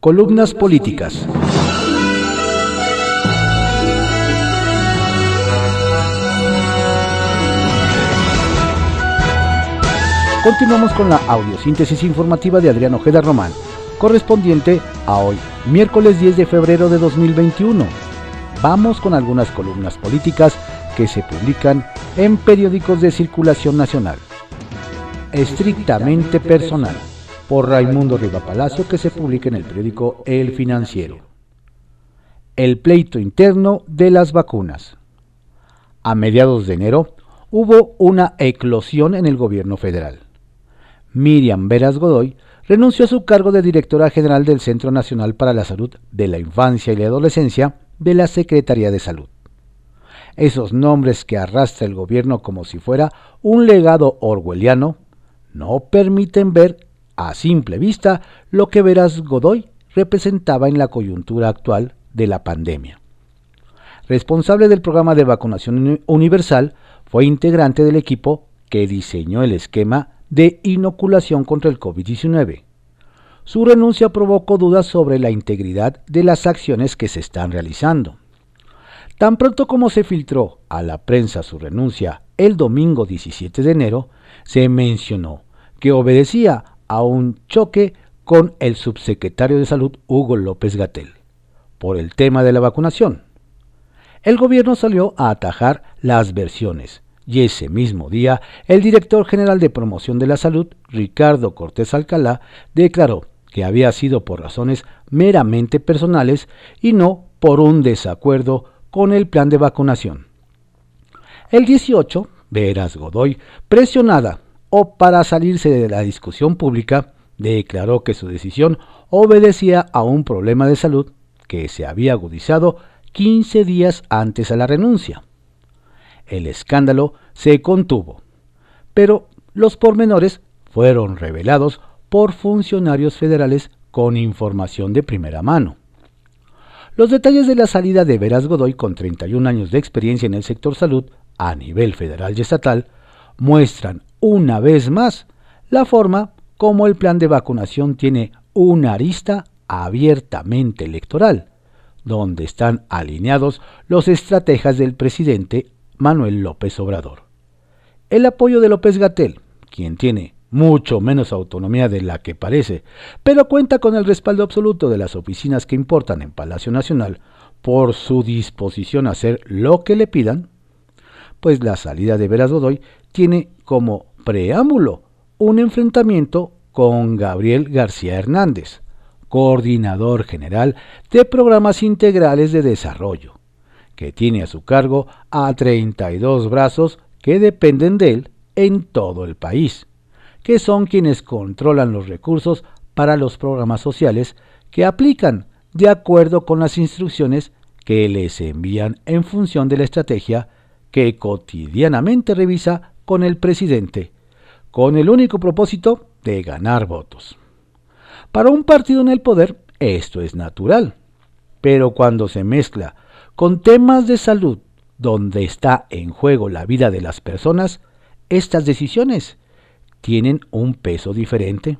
Columnas políticas. Continuamos con la audiosíntesis informativa de Adrián Ojeda Román, correspondiente a hoy, miércoles 10 de febrero de 2021. Vamos con algunas columnas políticas que se publican en periódicos de circulación nacional. Estrictamente personal, por Raimundo Riva Palacio, que se publica en el periódico El Financiero. El pleito interno de las vacunas. A mediados de enero hubo una eclosión en el gobierno federal Miriam Veras Godoy, renunció a su cargo de directora general del Centro Nacional para la Salud de la Infancia y la Adolescencia de la Secretaría de Salud. Esos nombres que arrastra el gobierno como si fuera un legado orwelliano no permiten ver a simple vista lo que Veras Godoy representaba en la coyuntura actual de la pandemia. Responsable del programa de vacunación universal, fue integrante del equipo que diseñó el esquema de inoculación contra el COVID-19. Su renuncia provocó dudas sobre la integridad de las acciones que se están realizando. Tan pronto como se filtró a la prensa su renuncia el domingo 17 de enero, se mencionó que obedecía a un choque con el subsecretario de Salud Hugo López Gatel por el tema de la vacunación. El gobierno salió a atajar las versiones y ese mismo día el director general de promoción de la salud, Ricardo Cortés Alcalá, declaró que había sido por razones meramente personales y no por un desacuerdo con el plan de vacunación. El 18, Veras Godoy, presionada o para salirse de la discusión pública, declaró que su decisión obedecía a un problema de salud que se había agudizado 15 días antes a la renuncia el escándalo se contuvo, pero los pormenores fueron revelados por funcionarios federales con información de primera mano. Los detalles de la salida de Veras Godoy, con 31 años de experiencia en el sector salud a nivel federal y estatal, muestran una vez más la forma como el plan de vacunación tiene una arista abiertamente electoral, donde están alineados los estrategas del presidente Manuel López Obrador. El apoyo de López Gatel, quien tiene mucho menos autonomía de la que parece, pero cuenta con el respaldo absoluto de las oficinas que importan en Palacio Nacional por su disposición a hacer lo que le pidan, pues la salida de Veras Godoy tiene como preámbulo un enfrentamiento con Gabriel García Hernández, coordinador general de programas integrales de desarrollo, que tiene a su cargo a 32 brazos que dependen de él en todo el país, que son quienes controlan los recursos para los programas sociales que aplican de acuerdo con las instrucciones que les envían en función de la estrategia que cotidianamente revisa con el presidente, con el único propósito de ganar votos. Para un partido en el poder esto es natural, pero cuando se mezcla con temas de salud donde está en juego la vida de las personas, estas decisiones tienen un peso diferente.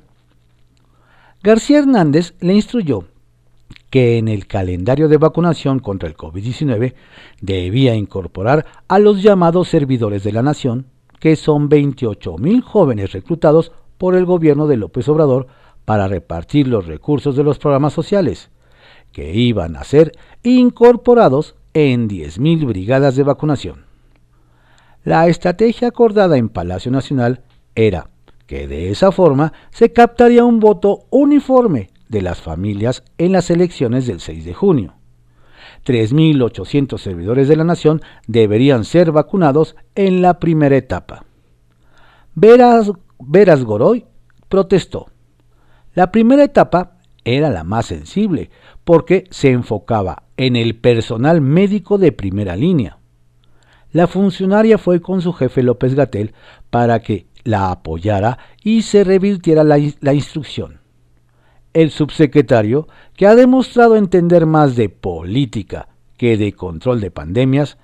García Hernández le instruyó que en el calendario de vacunación contra el COVID-19 debía incorporar a los llamados servidores de la nación, que son 28 mil jóvenes reclutados por el gobierno de López Obrador para repartir los recursos de los programas sociales, que iban a ser incorporados en 10.000 brigadas de vacunación. La estrategia acordada en Palacio Nacional era que de esa forma se captaría un voto uniforme de las familias en las elecciones del 6 de junio. 3.800 servidores de la nación deberían ser vacunados en la primera etapa. Veras, Veras Goroy protestó. La primera etapa era la más sensible, porque se enfocaba en el personal médico de primera línea. La funcionaria fue con su jefe López Gatel para que la apoyara y se revirtiera la, la instrucción. El subsecretario, que ha demostrado entender más de política que de control de pandemias,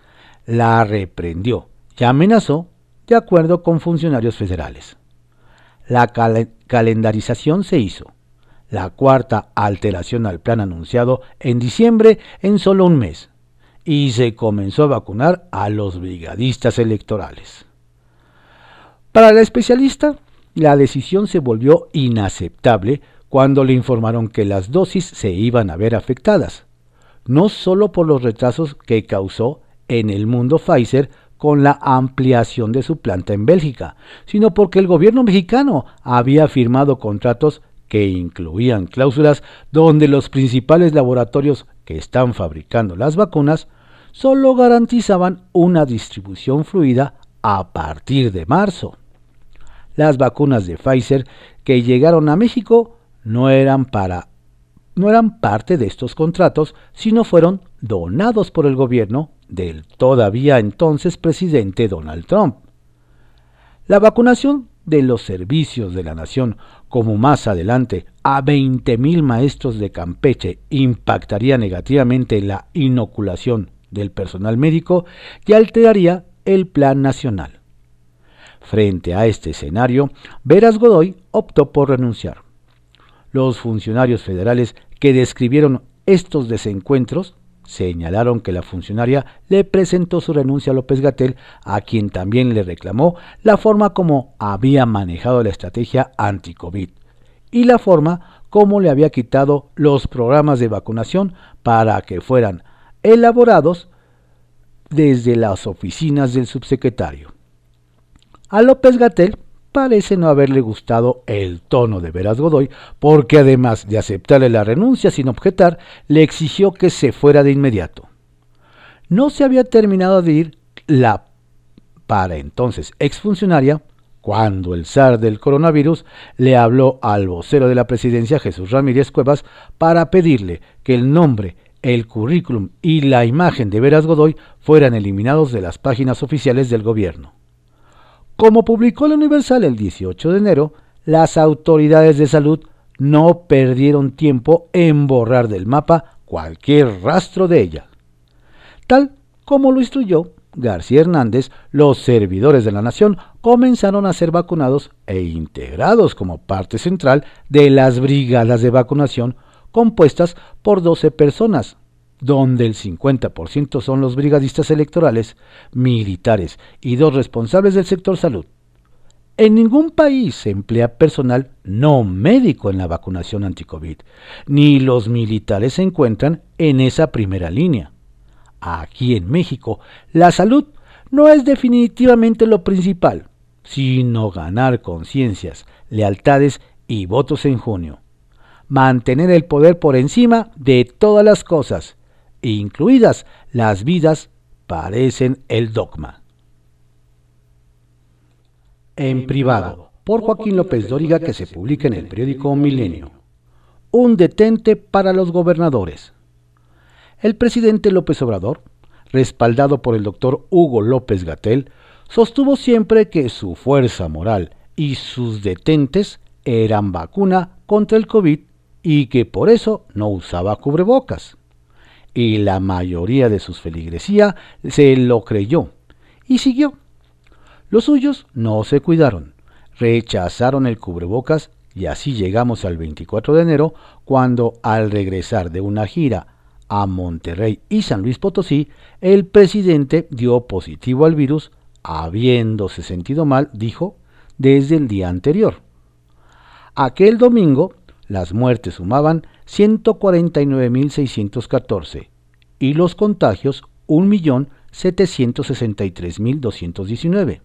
la reprendió y amenazó de acuerdo con funcionarios federales. La calendarización se hizo la cuarta alteración al plan anunciado en diciembre en solo un mes, y se comenzó a vacunar a los brigadistas electorales. Para la especialista, la decisión se volvió inaceptable cuando le informaron que las dosis se iban a ver afectadas, no solo por los retrasos que causó en el mundo Pfizer con la ampliación de su planta en Bélgica, sino porque el gobierno mexicano había firmado contratos que incluían cláusulas donde los principales laboratorios que están fabricando las vacunas solo garantizaban una distribución fluida a partir de marzo. Las vacunas de Pfizer que llegaron a México no eran para no eran parte de estos contratos, sino fueron donados por el gobierno del todavía entonces presidente Donald Trump. La vacunación de los servicios de la nación, como más adelante a 20.000 maestros de Campeche impactaría negativamente la inoculación del personal médico y alteraría el plan nacional. Frente a este escenario, Veras Godoy optó por renunciar. Los funcionarios federales que describieron estos desencuentros señalaron que la funcionaria le presentó su renuncia a López Gatel, a quien también le reclamó la forma como había manejado la estrategia anti-COVID y la forma como le había quitado los programas de vacunación para que fueran elaborados desde las oficinas del subsecretario. A López Gatel parece no haberle gustado el tono de Veras Godoy, porque además de aceptarle la renuncia sin objetar, le exigió que se fuera de inmediato. No se había terminado de ir la para entonces exfuncionaria cuando el zar del coronavirus le habló al vocero de la presidencia Jesús Ramírez Cuevas para pedirle que el nombre, el currículum y la imagen de Veras Godoy fueran eliminados de las páginas oficiales del gobierno. Como publicó el Universal el 18 de enero, las autoridades de salud no perdieron tiempo en borrar del mapa cualquier rastro de ella. Tal como lo instruyó García Hernández, los servidores de la nación comenzaron a ser vacunados e integrados como parte central de las brigadas de vacunación compuestas por 12 personas, donde el 50% son los brigadistas electorales, militares y dos responsables del sector salud. En ningún país se emplea personal no médico en la vacunación anti-COVID, ni los militares se encuentran en esa primera línea. Aquí en México, la salud no es definitivamente lo principal, sino ganar conciencias, lealtades y votos en junio. Mantener el poder por encima de todas las cosas incluidas las vidas, parecen el dogma. En privado, por Joaquín López Dóriga, que se publica en el periódico Milenio. Un detente para los gobernadores. El presidente López Obrador, respaldado por el doctor Hugo López Gatel, sostuvo siempre que su fuerza moral y sus detentes eran vacuna contra el COVID y que por eso no usaba cubrebocas y la mayoría de sus feligresía se lo creyó y siguió. Los suyos no se cuidaron, rechazaron el cubrebocas y así llegamos al 24 de enero cuando al regresar de una gira a Monterrey y San Luis Potosí, el presidente dio positivo al virus, habiéndose sentido mal, dijo, desde el día anterior. Aquel domingo, las muertes sumaban 149.614 y los contagios 1.763.219.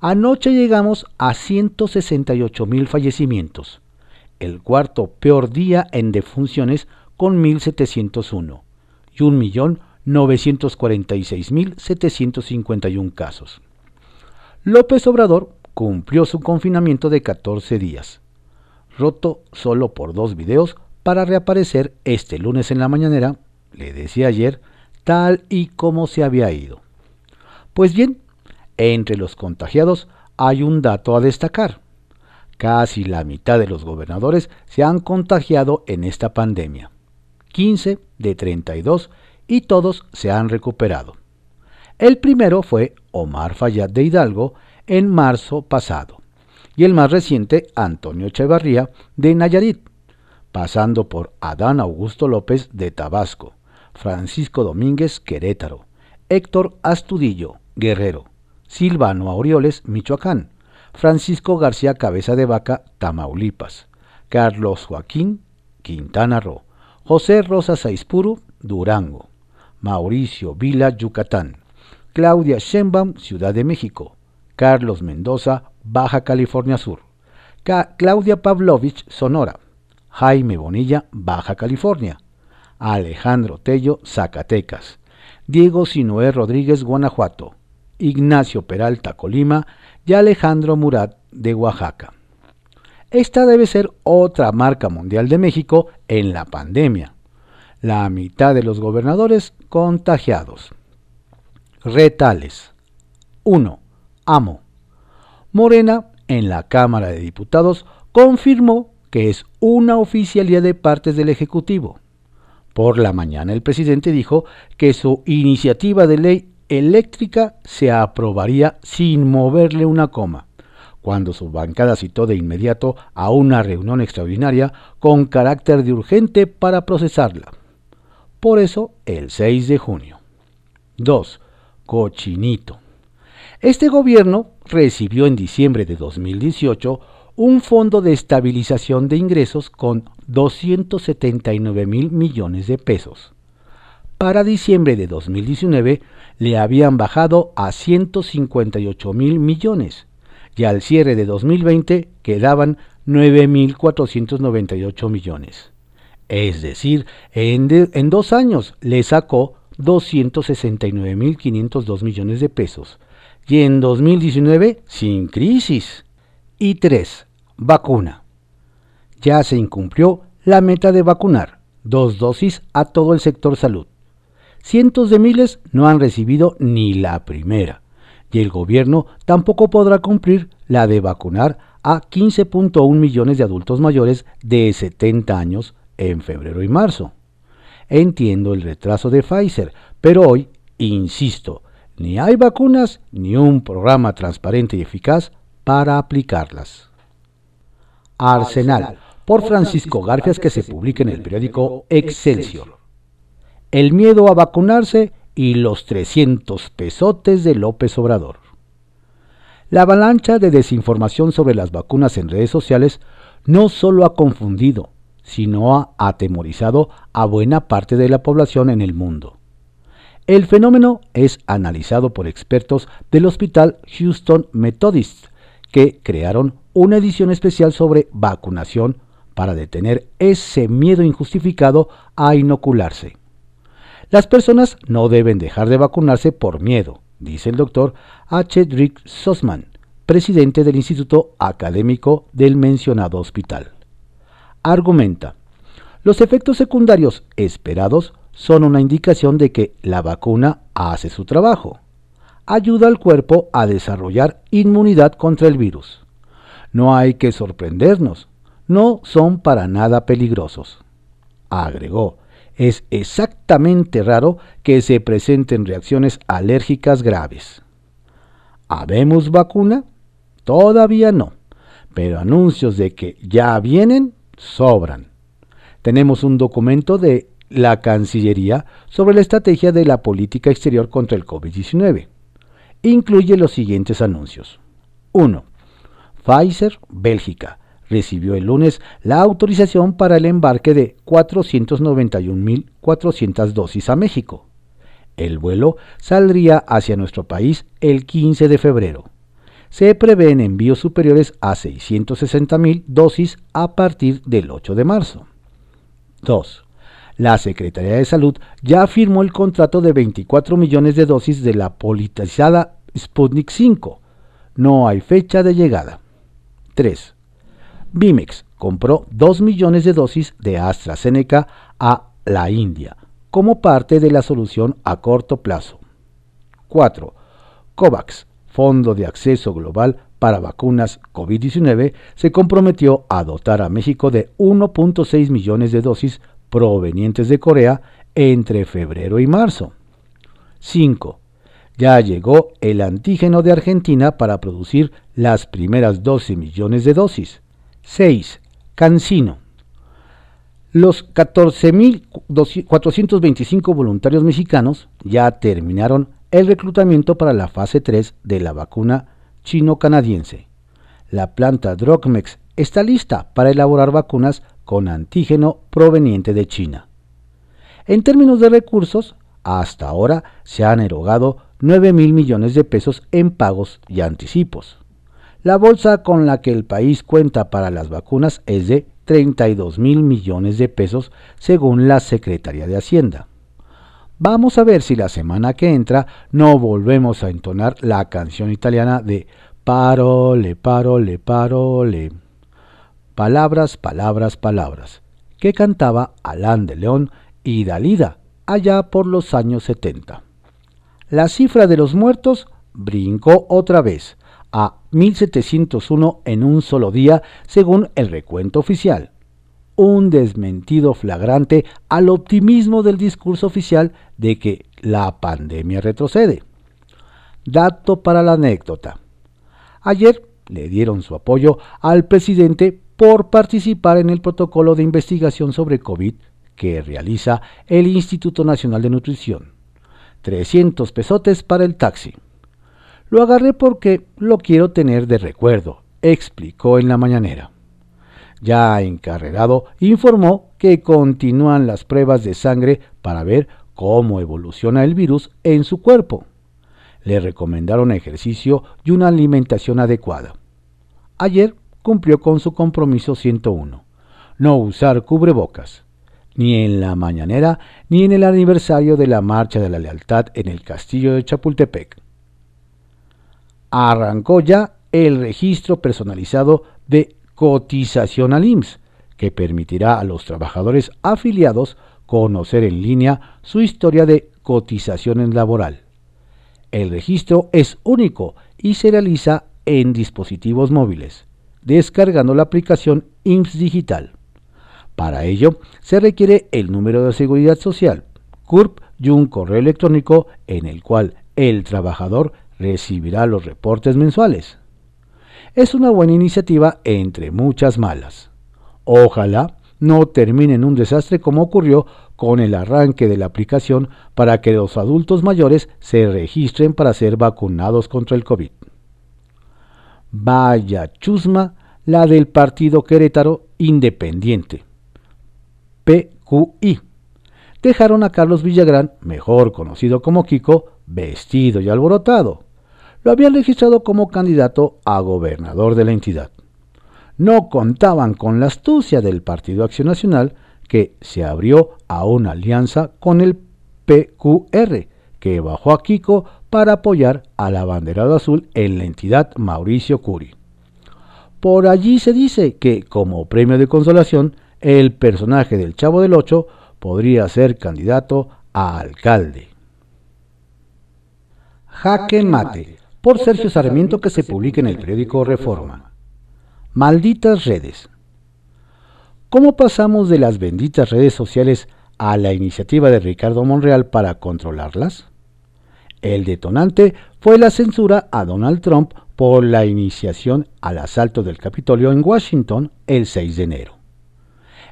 Anoche llegamos a 168.000 fallecimientos, el cuarto peor día en defunciones con 1.701 y 1.946.751 casos. López Obrador cumplió su confinamiento de 14 días, roto solo por dos videos para reaparecer este lunes en la mañanera, le decía ayer, tal y como se había ido. Pues bien, entre los contagiados hay un dato a destacar. Casi la mitad de los gobernadores se han contagiado en esta pandemia. 15 de 32 y todos se han recuperado. El primero fue Omar Fayad de Hidalgo en marzo pasado y el más reciente Antonio Echevarría de Nayarit, pasando por Adán Augusto López de Tabasco, Francisco Domínguez Querétaro, Héctor Astudillo Guerrero, Silvano Aureoles Michoacán, Francisco García Cabeza de Vaca Tamaulipas, Carlos Joaquín Quintana Roo, José Rosa Saispuru Durango, Mauricio Vila Yucatán, Claudia Sheinbaum Ciudad de México, Carlos Mendoza Baja California Sur, Claudia Pavlovich Sonora, Jaime Bonilla Baja California, Alejandro Tello Zacatecas, Diego Sinoé Rodríguez Guanajuato, Ignacio Peralta Colima y Alejandro Murat de Oaxaca. Esta debe ser otra marca mundial de México en la pandemia. La mitad de los gobernadores contagiados. Retales. 1. Amo. Morena, en la Cámara de Diputados, confirmó que es una oficialidad de partes del Ejecutivo. Por la mañana el presidente dijo que su iniciativa de ley eléctrica se aprobaría sin moverle una coma, cuando su bancada citó de inmediato a una reunión extraordinaria con carácter de urgente para procesarla. Por eso, el 6 de junio. 2. Cochinito. Este gobierno recibió en diciembre de 2018 un fondo de estabilización de ingresos con 279 mil millones de pesos. Para diciembre de 2019 le habían bajado a 158 mil millones y al cierre de 2020 quedaban 9.498 millones. Es decir, en, dos años le sacó 269.502 millones de pesos y en 2019 sin crisis. Y 3. Vacuna. Ya se incumplió la meta de vacunar dos dosis a todo el sector salud. Cientos de miles no han recibido ni la primera y el gobierno tampoco podrá cumplir la de vacunar a 15.1 millones de adultos mayores de 70 años en febrero y marzo. Entiendo el retraso de Pfizer, pero hoy, insisto, ni hay vacunas ni un programa transparente y eficaz para aplicarlas. Arsenal, por Francisco Garfias, que se publica en el periódico Excelsior. El miedo a vacunarse y los 300 pesotes de López Obrador. La avalancha de desinformación sobre las vacunas en redes sociales no solo ha confundido, sino ha atemorizado a buena parte de la población en el mundo. El fenómeno es analizado por expertos del Hospital Houston Methodist, que crearon una edición especial sobre vacunación para detener ese miedo injustificado a inocularse. Las personas no deben dejar de vacunarse por miedo, dice el doctor H. Drick Sussman, presidente del Instituto Académico del mencionado hospital. Argumenta, los efectos secundarios esperados son una indicación de que la vacuna hace su trabajo. Ayuda al cuerpo a desarrollar inmunidad contra el virus. No hay que sorprendernos, no son para nada peligrosos. Agregó, es exactamente raro que se presenten reacciones alérgicas graves. ¿Habemos vacuna? Todavía no, pero anuncios de que ya vienen sobran. Tenemos un documento de la Cancillería sobre la estrategia de la política exterior contra el COVID-19. Incluye los siguientes anuncios. 1. Pfizer, Bélgica, recibió el lunes la autorización para el embarque de 491.400 dosis a México. El vuelo saldría hacia nuestro país el 15 de febrero. Se prevén envíos superiores a 660.000 dosis a partir del 8 de marzo. 2 la Secretaría de Salud ya firmó el contrato de 24 millones de dosis de la politizada Sputnik 5. No hay fecha de llegada. 3. Bimex compró 2 millones de dosis de AstraZeneca a la India como parte de la solución a corto plazo. 4. COVAX, Fondo de Acceso Global para Vacunas COVID-19, se comprometió a dotar a México de 1.6 millones de dosis provenientes de Corea entre febrero y marzo. 5. Ya llegó el antígeno de Argentina para producir las primeras 12 millones de dosis. 6. Cancino. Los 14.425 voluntarios mexicanos ya terminaron el reclutamiento para la fase 3 de la vacuna chino-canadiense. La planta Drogmex está lista para elaborar vacunas con antígeno proveniente de China. En términos de recursos, hasta ahora se han erogado 9 mil millones de pesos en pagos y anticipos. La bolsa con la que el país cuenta para las vacunas es de 32 mil millones de pesos según la Secretaría de Hacienda. Vamos a ver si la semana que entra no volvemos a entonar la canción italiana de Parole, parole, parole. Palabras, palabras, palabras, que cantaba Alán de León y Dalida allá por los años 70. La cifra de los muertos brincó otra vez a 1701 en un solo día según el recuento oficial. Un desmentido flagrante al optimismo del discurso oficial de que la pandemia retrocede. Dato para la anécdota. Ayer le dieron su apoyo al presidente por participar en el protocolo de investigación sobre COVID que realiza el Instituto Nacional de Nutrición. 300 pesotes para el taxi. Lo agarré porque lo quiero tener de recuerdo, explicó en la mañanera. Ya encarregado, informó que continúan las pruebas de sangre para ver cómo evoluciona el virus en su cuerpo. Le recomendaron ejercicio y una alimentación adecuada. Ayer cumplió con su compromiso 101, no usar cubrebocas, ni en la mañanera ni en el aniversario de la Marcha de la Lealtad en el Castillo de Chapultepec arrancó ya el registro personalizado de cotización al IMSS, que permitirá a los trabajadores afiliados conocer en línea su historia de cotización laboral. El registro es único y se realiza en dispositivos móviles, descargando la aplicación IMSS Digital. Para ello, se requiere el número de seguridad social, CURP y un correo electrónico en el cual el trabajador recibirá los reportes mensuales. Es una buena iniciativa entre muchas malas. Ojalá no termine en un desastre como ocurrió con el arranque de la aplicación para que los adultos mayores se registren para ser vacunados contra el COVID. Vaya chusma la del partido Querétaro Independiente. PQI. Dejaron a Carlos Villagrán, mejor conocido como Kiko, vestido y alborotado lo habían registrado como candidato a gobernador de la entidad. No contaban con la astucia del Partido Acción Nacional, que se abrió a una alianza con el PQR, que bajó a Kiko para apoyar al abanderado azul en la entidad Mauricio Curi. Por allí se dice que, como premio de consolación, el personaje del Chavo del Ocho podría ser candidato a alcalde. Jaque mate por Sergio Sarmiento que se publica en el periódico Reforma. Malditas redes. ¿Cómo pasamos de las benditas redes sociales a la iniciativa de Ricardo Monreal para controlarlas? El detonante fue la censura a Donald Trump por la iniciación al asalto del Capitolio en Washington el 6 de enero.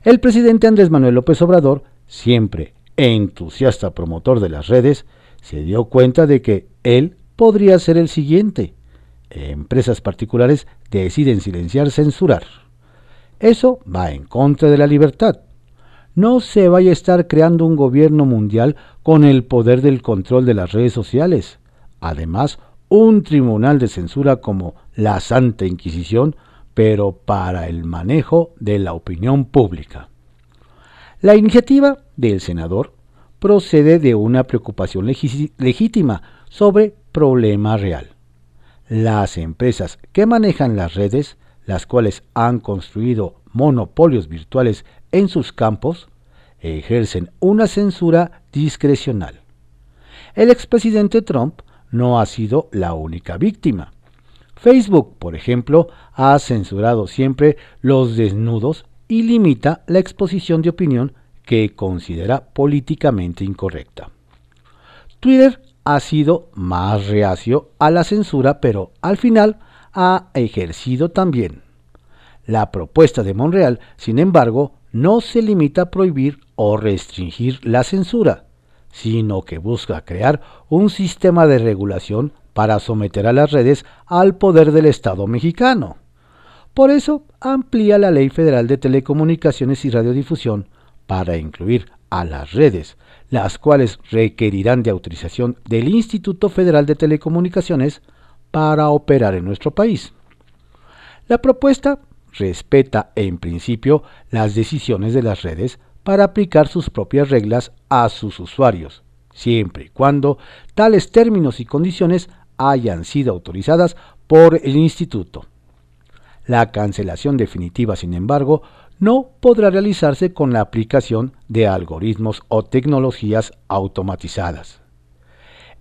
El presidente Andrés Manuel López Obrador, siempre entusiasta promotor de las redes, se dio cuenta de que él podría ser el siguiente. Empresas particulares deciden silenciar, censurar. Eso va en contra de la libertad. No se vaya a estar creando un gobierno mundial con el poder del control de las redes sociales. Además, un tribunal de censura como la Santa Inquisición, pero para el manejo de la opinión pública. La iniciativa del senador procede de una preocupación legítima sobre problema real. Las empresas que manejan las redes, las cuales han construido monopolios virtuales en sus campos, ejercen una censura discrecional. El expresidente Trump no ha sido la única víctima. Facebook, por ejemplo, ha censurado siempre los desnudos y limita la exposición de opinión que considera políticamente incorrecta. Twitter ha sido más reacio a la censura, pero al final ha ejercido también. La propuesta de Monreal, sin embargo, no se limita a prohibir o restringir la censura, sino que busca crear un sistema de regulación para someter a las redes al poder del Estado mexicano. Por eso amplía la Ley Federal de Telecomunicaciones y Radiodifusión para incluir a las redes, las cuales requerirán de autorización del Instituto Federal de Telecomunicaciones para operar en nuestro país. La propuesta respeta en principio las decisiones de las redes para aplicar sus propias reglas a sus usuarios, siempre y cuando tales términos y condiciones hayan sido autorizadas por el instituto. La cancelación definitiva, sin embargo, no podrá realizarse con la aplicación de algoritmos o tecnologías automatizadas.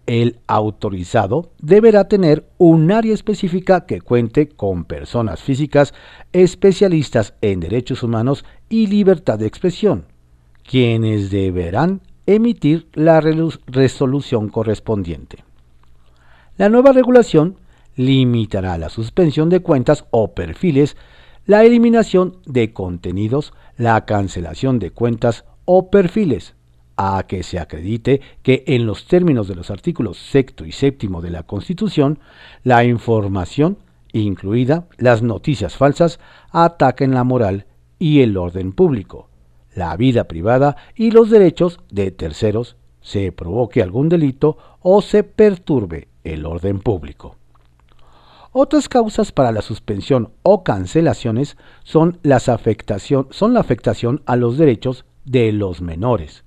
El autorizado deberá tener un área específica que cuente con personas físicas especialistas en derechos humanos y libertad de expresión, quienes deberán emitir la resolución correspondiente. La nueva regulación limitará la suspensión de cuentas o perfiles, la eliminación de contenidos, la cancelación de cuentas o perfiles, a que se acredite que en los términos de los artículos sexto y séptimo de la Constitución, la información, incluida las noticias falsas, ataquen la moral y el orden público, la vida privada y los derechos de terceros, se provoque algún delito o se perturbe el orden público. Otras causas para la suspensión o cancelaciones son, las afectación, son la afectación a los derechos de los menores,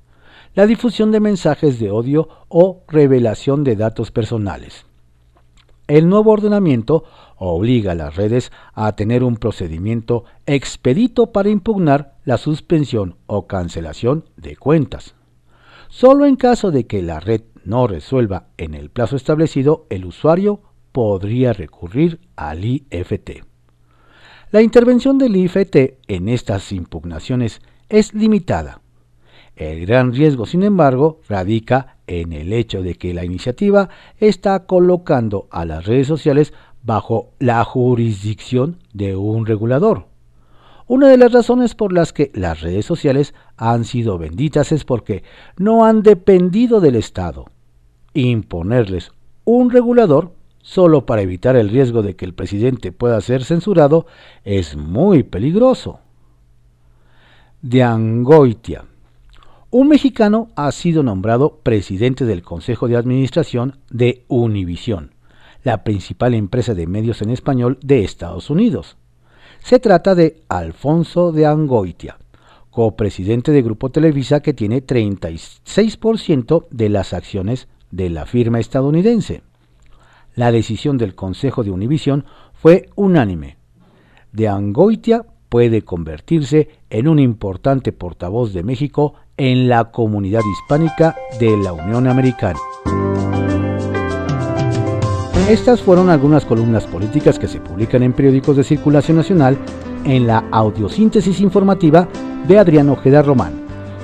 la difusión de mensajes de odio o revelación de datos personales. El nuevo ordenamiento obliga a las redes a tener un procedimiento expedito para impugnar la suspensión o cancelación de cuentas. Solo en caso de que la red no resuelva en el plazo establecido, el usuario podría recurrir al IFT. La intervención del IFT en estas impugnaciones es limitada. El gran riesgo, sin embargo, radica en el hecho de que la iniciativa está colocando a las redes sociales bajo la jurisdicción de un regulador. Una de las razones por las que las redes sociales han sido benditas es porque no han dependido del Estado. Imponerles un regulador solo para evitar el riesgo de que el presidente pueda ser censurado es muy peligroso. De Angoitia. Un mexicano ha sido nombrado presidente del Consejo de Administración de Univision la principal empresa de medios en español de Estados Unidos. Se trata de Alfonso de Angoitia, copresidente de Grupo Televisa que tiene 36% de las acciones de la firma estadounidense. La decisión del Consejo de Univisión fue unánime. De Angoitia puede convertirse en un importante portavoz de México en la comunidad hispánica de la Unión Americana. Estas fueron algunas columnas políticas que se publican en periódicos de circulación nacional en la audiosíntesis informativa de Adrián Ojeda Román,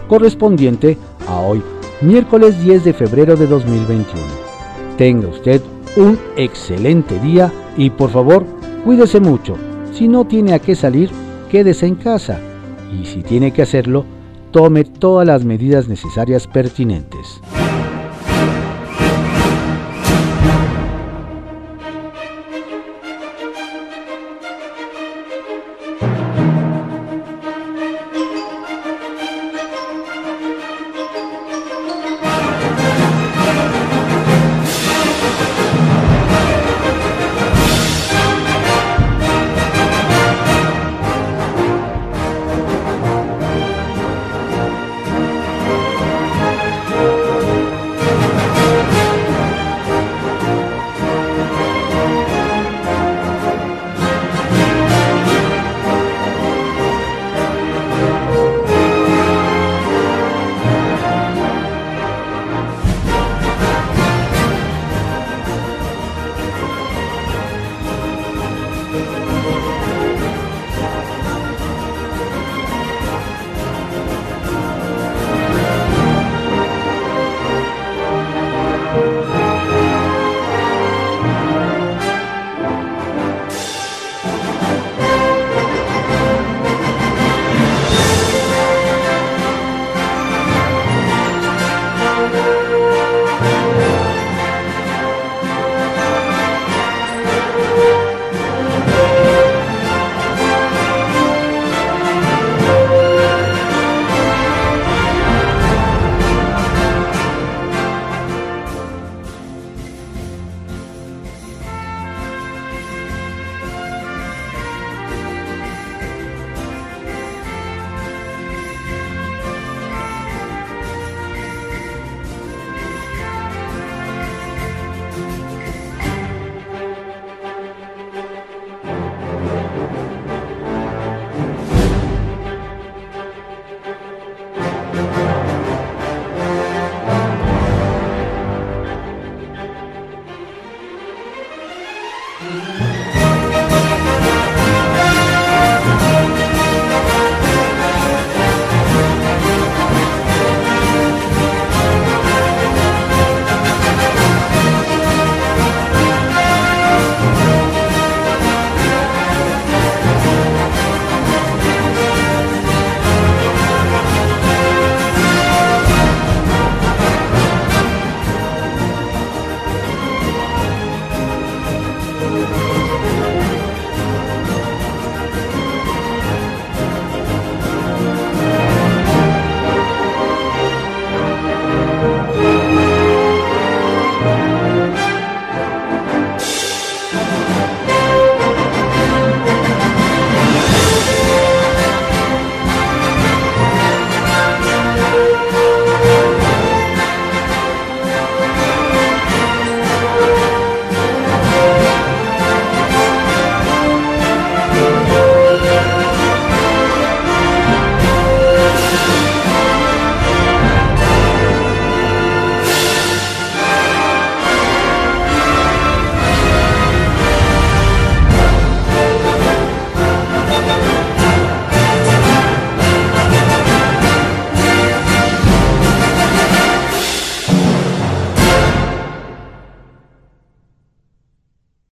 correspondiente a hoy, miércoles 10 de febrero de 2021. Tenga usted un excelente día y por favor, cuídese mucho. Si no tiene a qué salir, quédese en casa y si tiene que hacerlo, tome todas las medidas necesarias pertinentes.